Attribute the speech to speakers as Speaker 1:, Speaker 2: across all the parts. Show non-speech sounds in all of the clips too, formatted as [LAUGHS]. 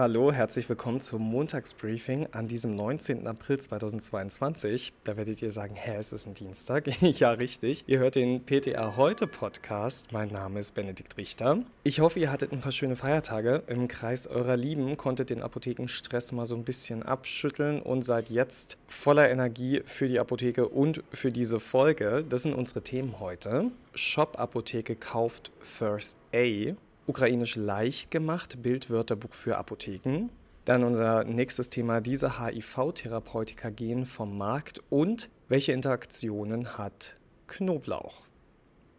Speaker 1: Hallo, herzlich willkommen zum Montagsbriefing an diesem 19. April 2022. Da werdet ihr sagen, hä, es ist ein Dienstag. [LAUGHS] ja, richtig. Ihr hört den PTA Heute Podcast. Mein Name ist Benedikt Richter. Ich hoffe, ihr hattet ein paar schöne Feiertage. Im Kreis eurer Lieben konntet den Apothekenstress mal so ein bisschen abschütteln und seid jetzt voller Energie für die Apotheke und für diese Folge. Das sind unsere Themen heute. Shop Apotheke kauft First A ukrainisch leicht gemacht, Bildwörterbuch für Apotheken. Dann unser nächstes Thema, diese HIV-Therapeutika gehen vom Markt und welche Interaktionen hat Knoblauch?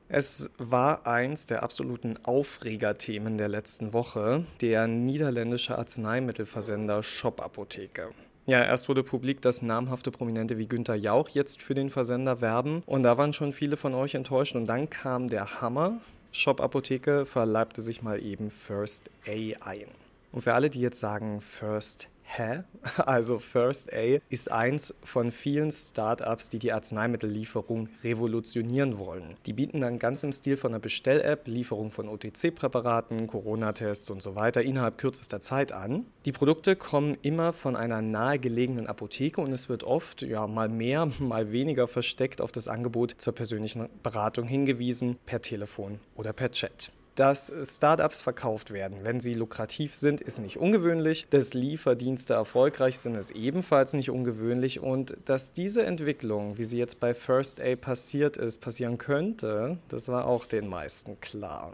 Speaker 1: Es war eins der absoluten Aufregerthemen der letzten Woche, der niederländische Arzneimittelversender Shop Apotheke. Ja, erst wurde publik, dass namhafte Prominente wie Günther Jauch jetzt für den Versender werben und da waren schon viele von euch enttäuscht und dann kam der Hammer. Shop Apotheke verleibte sich mal eben First A ein. Und für alle, die jetzt sagen First Hä? [LAUGHS] Also First A ist eins von vielen Startups, die die Arzneimittellieferung revolutionieren wollen. Die bieten dann ganz im Stil von einer Bestell-App Lieferung von OTC-Präparaten, Corona-Tests und so weiter innerhalb kürzester Zeit an. Die Produkte kommen immer von einer nahegelegenen Apotheke und es wird oft ja mal mehr, [LAUGHS] mal weniger versteckt auf das Angebot zur persönlichen Beratung hingewiesen per Telefon oder per Chat. Dass Startups verkauft werden, wenn sie lukrativ sind, ist nicht ungewöhnlich. Dass Lieferdienste erfolgreich sind, ist ebenfalls nicht ungewöhnlich. Und dass diese Entwicklung, wie sie jetzt bei First A passiert ist, passieren könnte, das war auch den meisten klar.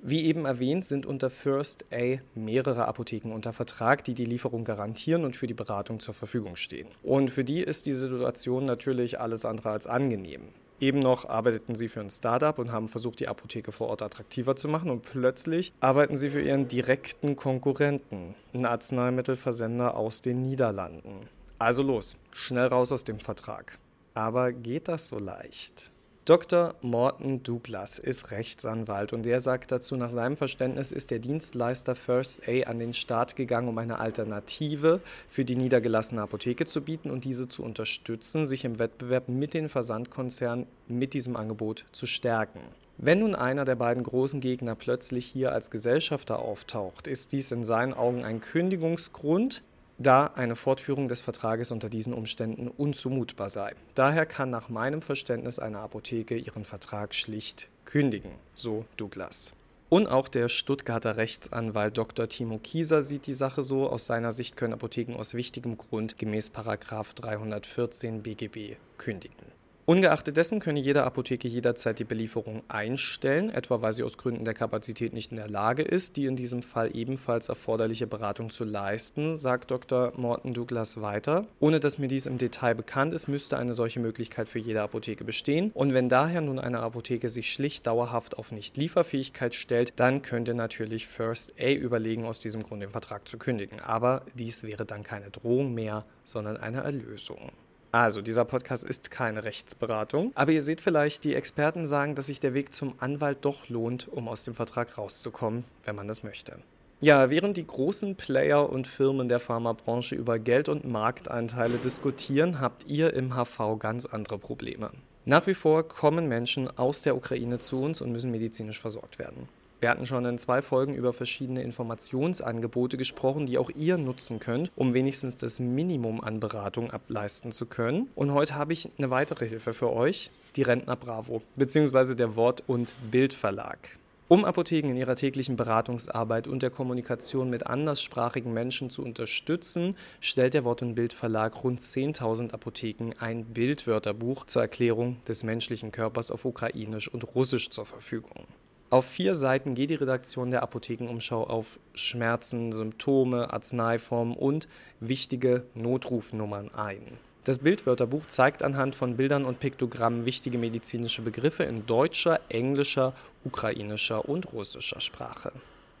Speaker 1: Wie eben erwähnt, sind unter First A mehrere Apotheken unter Vertrag, die die Lieferung garantieren und für die Beratung zur Verfügung stehen. Und für die ist die Situation natürlich alles andere als angenehm. Eben noch arbeiteten sie für ein Startup und haben versucht, die Apotheke vor Ort attraktiver zu machen und plötzlich arbeiten sie für ihren direkten Konkurrenten, einen Arzneimittelversender aus den Niederlanden. Also los, schnell raus aus dem Vertrag. Aber geht das so leicht? Dr. Morton Douglas ist Rechtsanwalt und er sagt dazu, nach seinem Verständnis ist der Dienstleister First A an den Start gegangen, um eine Alternative für die niedergelassene Apotheke zu bieten und diese zu unterstützen, sich im Wettbewerb mit den Versandkonzernen mit diesem Angebot zu stärken. Wenn nun einer der beiden großen Gegner plötzlich hier als Gesellschafter auftaucht, ist dies in seinen Augen ein Kündigungsgrund, da eine Fortführung des Vertrages unter diesen Umständen unzumutbar sei. Daher kann nach meinem Verständnis eine Apotheke ihren Vertrag schlicht kündigen, so Douglas. Und auch der Stuttgarter Rechtsanwalt Dr. Timo Kieser sieht die Sache so. Aus seiner Sicht können Apotheken aus wichtigem Grund gemäß 314 BGB kündigen. Ungeachtet dessen könne jede Apotheke jederzeit die Belieferung einstellen, etwa weil sie aus Gründen der Kapazität nicht in der Lage ist, die in diesem Fall ebenfalls erforderliche Beratung zu leisten, sagt Dr. Morton Douglas weiter. Ohne dass mir dies im Detail bekannt ist, müsste eine solche Möglichkeit für jede Apotheke bestehen. Und wenn daher nun eine Apotheke sich schlicht dauerhaft auf Nicht-Lieferfähigkeit stellt, dann könnte natürlich First A überlegen, aus diesem Grund den Vertrag zu kündigen. Aber dies wäre dann keine Drohung mehr, sondern eine Erlösung. Also, dieser Podcast ist keine Rechtsberatung, aber ihr seht vielleicht, die Experten sagen, dass sich der Weg zum Anwalt doch lohnt, um aus dem Vertrag rauszukommen, wenn man das möchte. Ja, während die großen Player und Firmen der Pharmabranche über Geld und Marktanteile diskutieren, habt ihr im HV ganz andere Probleme. Nach wie vor kommen Menschen aus der Ukraine zu uns und müssen medizinisch versorgt werden. Wir hatten schon in zwei Folgen über verschiedene Informationsangebote gesprochen, die auch ihr nutzen könnt, um wenigstens das Minimum an Beratung ableisten zu können. Und heute habe ich eine weitere Hilfe für euch, die Rentner Bravo, beziehungsweise der Wort- und Bildverlag. Um Apotheken in ihrer täglichen Beratungsarbeit und der Kommunikation mit anderssprachigen Menschen zu unterstützen, stellt der Wort- und Bildverlag rund 10.000 Apotheken ein Bildwörterbuch zur Erklärung des menschlichen Körpers auf Ukrainisch und Russisch zur Verfügung. Auf vier Seiten geht die Redaktion der Apothekenumschau auf Schmerzen, Symptome, Arzneiformen und wichtige Notrufnummern ein. Das Bildwörterbuch zeigt anhand von Bildern und Piktogrammen wichtige medizinische Begriffe in deutscher, englischer, ukrainischer und russischer Sprache.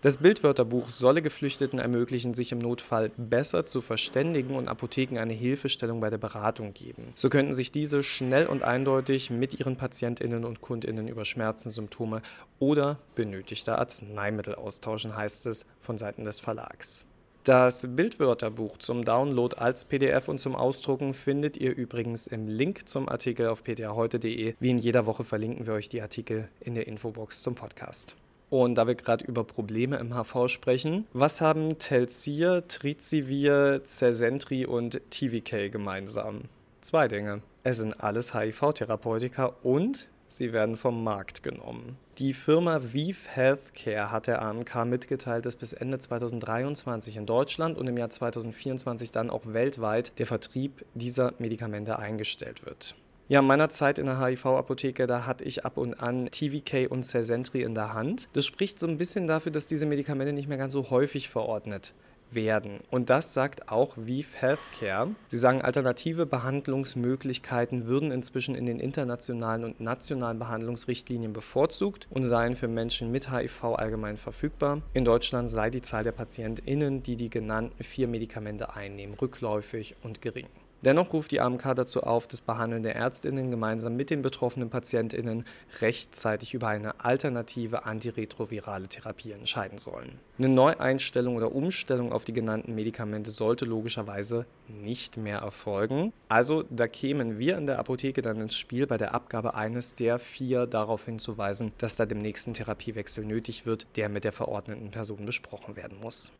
Speaker 1: Das Bildwörterbuch solle Geflüchteten ermöglichen, sich im Notfall besser zu verständigen und Apotheken eine Hilfestellung bei der Beratung geben. So könnten sich diese schnell und eindeutig mit ihren Patientinnen und Kundinnen über Schmerzen, Symptome oder benötigte Arzneimittel austauschen, heißt es von Seiten des Verlags. Das Bildwörterbuch zum Download als PDF und zum Ausdrucken findet ihr übrigens im Link zum Artikel auf ptaheute.de. Wie in jeder Woche verlinken wir euch die Artikel in der Infobox zum Podcast. Und da wir gerade über Probleme im HV sprechen, was haben Telzir, Trizivir, Zesentri und TVK gemeinsam? Zwei Dinge. Es sind alles HIV-Therapeutika und sie werden vom Markt genommen. Die Firma Vive Healthcare hat der AMK mitgeteilt, dass bis Ende 2023 in Deutschland und im Jahr 2024 dann auch weltweit der Vertrieb dieser Medikamente eingestellt wird. Ja, in meiner Zeit in der HIV-Apotheke, da hatte ich ab und an TVK und Cesentri in der Hand. Das spricht so ein bisschen dafür, dass diese Medikamente nicht mehr ganz so häufig verordnet werden. Und das sagt auch Vive Healthcare. Sie sagen, alternative Behandlungsmöglichkeiten würden inzwischen in den internationalen und nationalen Behandlungsrichtlinien bevorzugt und seien für Menschen mit HIV allgemein verfügbar. In Deutschland sei die Zahl der PatientInnen, die die genannten vier Medikamente einnehmen, rückläufig und gering. Dennoch ruft die AMK dazu auf, dass behandelnde Ärztinnen gemeinsam mit den betroffenen Patientinnen rechtzeitig über eine alternative antiretrovirale Therapie entscheiden sollen. Eine Neueinstellung oder Umstellung auf die genannten Medikamente sollte logischerweise nicht mehr erfolgen. Also da kämen wir in der Apotheke dann ins Spiel, bei der Abgabe eines der vier darauf hinzuweisen, dass da dem nächsten Therapiewechsel nötig wird, der mit der verordneten Person besprochen werden muss.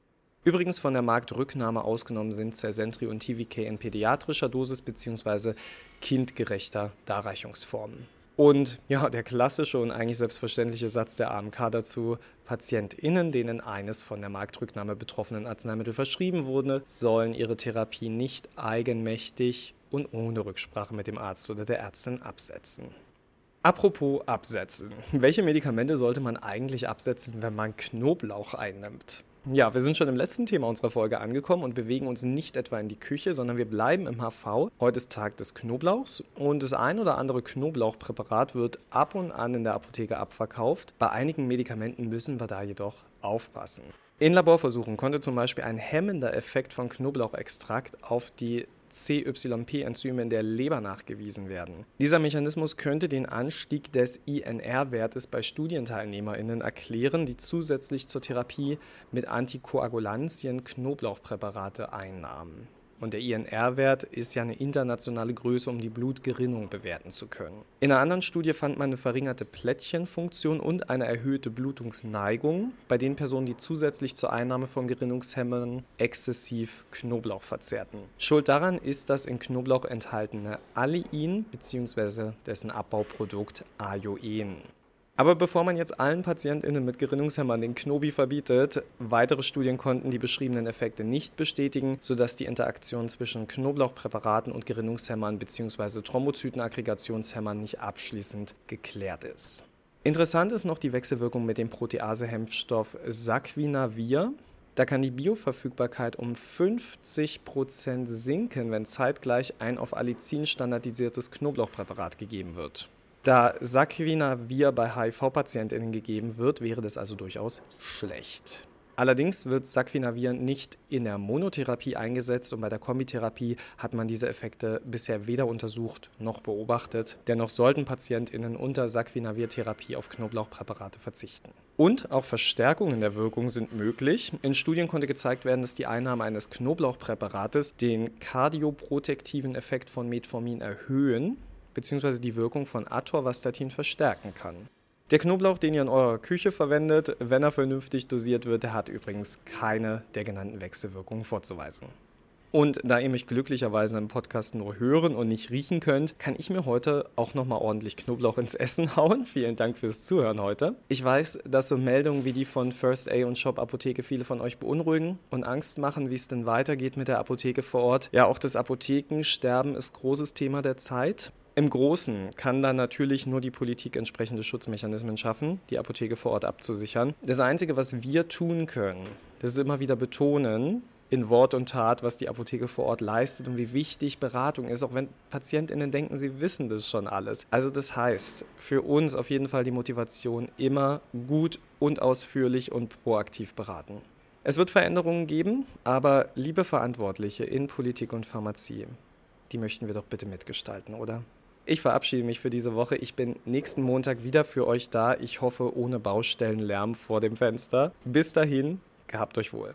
Speaker 1: Übrigens von der Marktrücknahme ausgenommen sind Celsentri und TVK in pädiatrischer Dosis bzw. kindgerechter Darreichungsformen. Und ja, der klassische und eigentlich selbstverständliche Satz der AMK dazu, PatientInnen, denen eines von der Marktrücknahme betroffenen Arzneimittel verschrieben wurde, sollen ihre Therapie nicht eigenmächtig und ohne Rücksprache mit dem Arzt oder der Ärztin absetzen. Apropos absetzen. Welche Medikamente sollte man eigentlich absetzen, wenn man Knoblauch einnimmt? Ja, wir sind schon im letzten Thema unserer Folge angekommen und bewegen uns nicht etwa in die Küche, sondern wir bleiben im HV. Heute ist Tag des Knoblauchs und das ein oder andere Knoblauchpräparat wird ab und an in der Apotheke abverkauft. Bei einigen Medikamenten müssen wir da jedoch aufpassen. In Laborversuchen konnte zum Beispiel ein hemmender Effekt von Knoblauchextrakt auf die CYP-Enzyme in der Leber nachgewiesen werden. Dieser Mechanismus könnte den Anstieg des INR-Wertes bei Studienteilnehmerinnen erklären, die zusätzlich zur Therapie mit Antikoagulantien Knoblauchpräparate einnahmen. Und der INR-Wert ist ja eine internationale Größe, um die Blutgerinnung bewerten zu können. In einer anderen Studie fand man eine verringerte Plättchenfunktion und eine erhöhte Blutungsneigung bei den Personen, die zusätzlich zur Einnahme von Gerinnungshemmern exzessiv Knoblauch verzehrten. Schuld daran ist das in Knoblauch enthaltene Allein bzw. dessen Abbauprodukt Ajoen. Aber bevor man jetzt allen PatientInnen mit Gerinnungshämmern den Knobi verbietet, weitere Studien konnten die beschriebenen Effekte nicht bestätigen, sodass die Interaktion zwischen Knoblauchpräparaten und Gerinnungshämmern bzw. Thrombozytenaggregationshämmern nicht abschließend geklärt ist. Interessant ist noch die Wechselwirkung mit dem Proteasehemmstoff Saquinavir. Da kann die Bioverfügbarkeit um 50% sinken, wenn zeitgleich ein auf Allicin standardisiertes Knoblauchpräparat gegeben wird. Da Saquinavir bei HIV-PatientInnen gegeben wird, wäre das also durchaus schlecht. Allerdings wird Saquinavir nicht in der Monotherapie eingesetzt und bei der Kombitherapie hat man diese Effekte bisher weder untersucht noch beobachtet. Dennoch sollten PatientInnen unter Saquinavir-Therapie auf Knoblauchpräparate verzichten. Und auch Verstärkungen der Wirkung sind möglich. In Studien konnte gezeigt werden, dass die Einnahme eines Knoblauchpräparates den kardioprotektiven Effekt von Metformin erhöhen bzw. die Wirkung von Atorvastatin verstärken kann. Der Knoblauch, den ihr in eurer Küche verwendet, wenn er vernünftig dosiert wird, hat übrigens keine der genannten Wechselwirkungen vorzuweisen. Und da ihr mich glücklicherweise im Podcast nur hören und nicht riechen könnt, kann ich mir heute auch nochmal ordentlich Knoblauch ins Essen [LAUGHS] hauen. Vielen Dank fürs Zuhören heute. Ich weiß, dass so Meldungen wie die von First A und Shop Apotheke viele von euch beunruhigen und Angst machen, wie es denn weitergeht mit der Apotheke vor Ort. Ja, auch das Apothekensterben ist großes Thema der Zeit. Im Großen kann dann natürlich nur die Politik entsprechende Schutzmechanismen schaffen, die Apotheke vor Ort abzusichern. Das Einzige, was wir tun können, das ist immer wieder betonen, in Wort und Tat, was die Apotheke vor Ort leistet und wie wichtig Beratung ist, auch wenn PatientInnen denken, sie wissen das schon alles. Also das heißt, für uns auf jeden Fall die Motivation, immer gut und ausführlich und proaktiv beraten. Es wird Veränderungen geben, aber liebe Verantwortliche in Politik und Pharmazie, die möchten wir doch bitte mitgestalten, oder? Ich verabschiede mich für diese Woche. Ich bin nächsten Montag wieder für euch da. Ich hoffe, ohne Baustellenlärm vor dem Fenster. Bis dahin, gehabt euch wohl.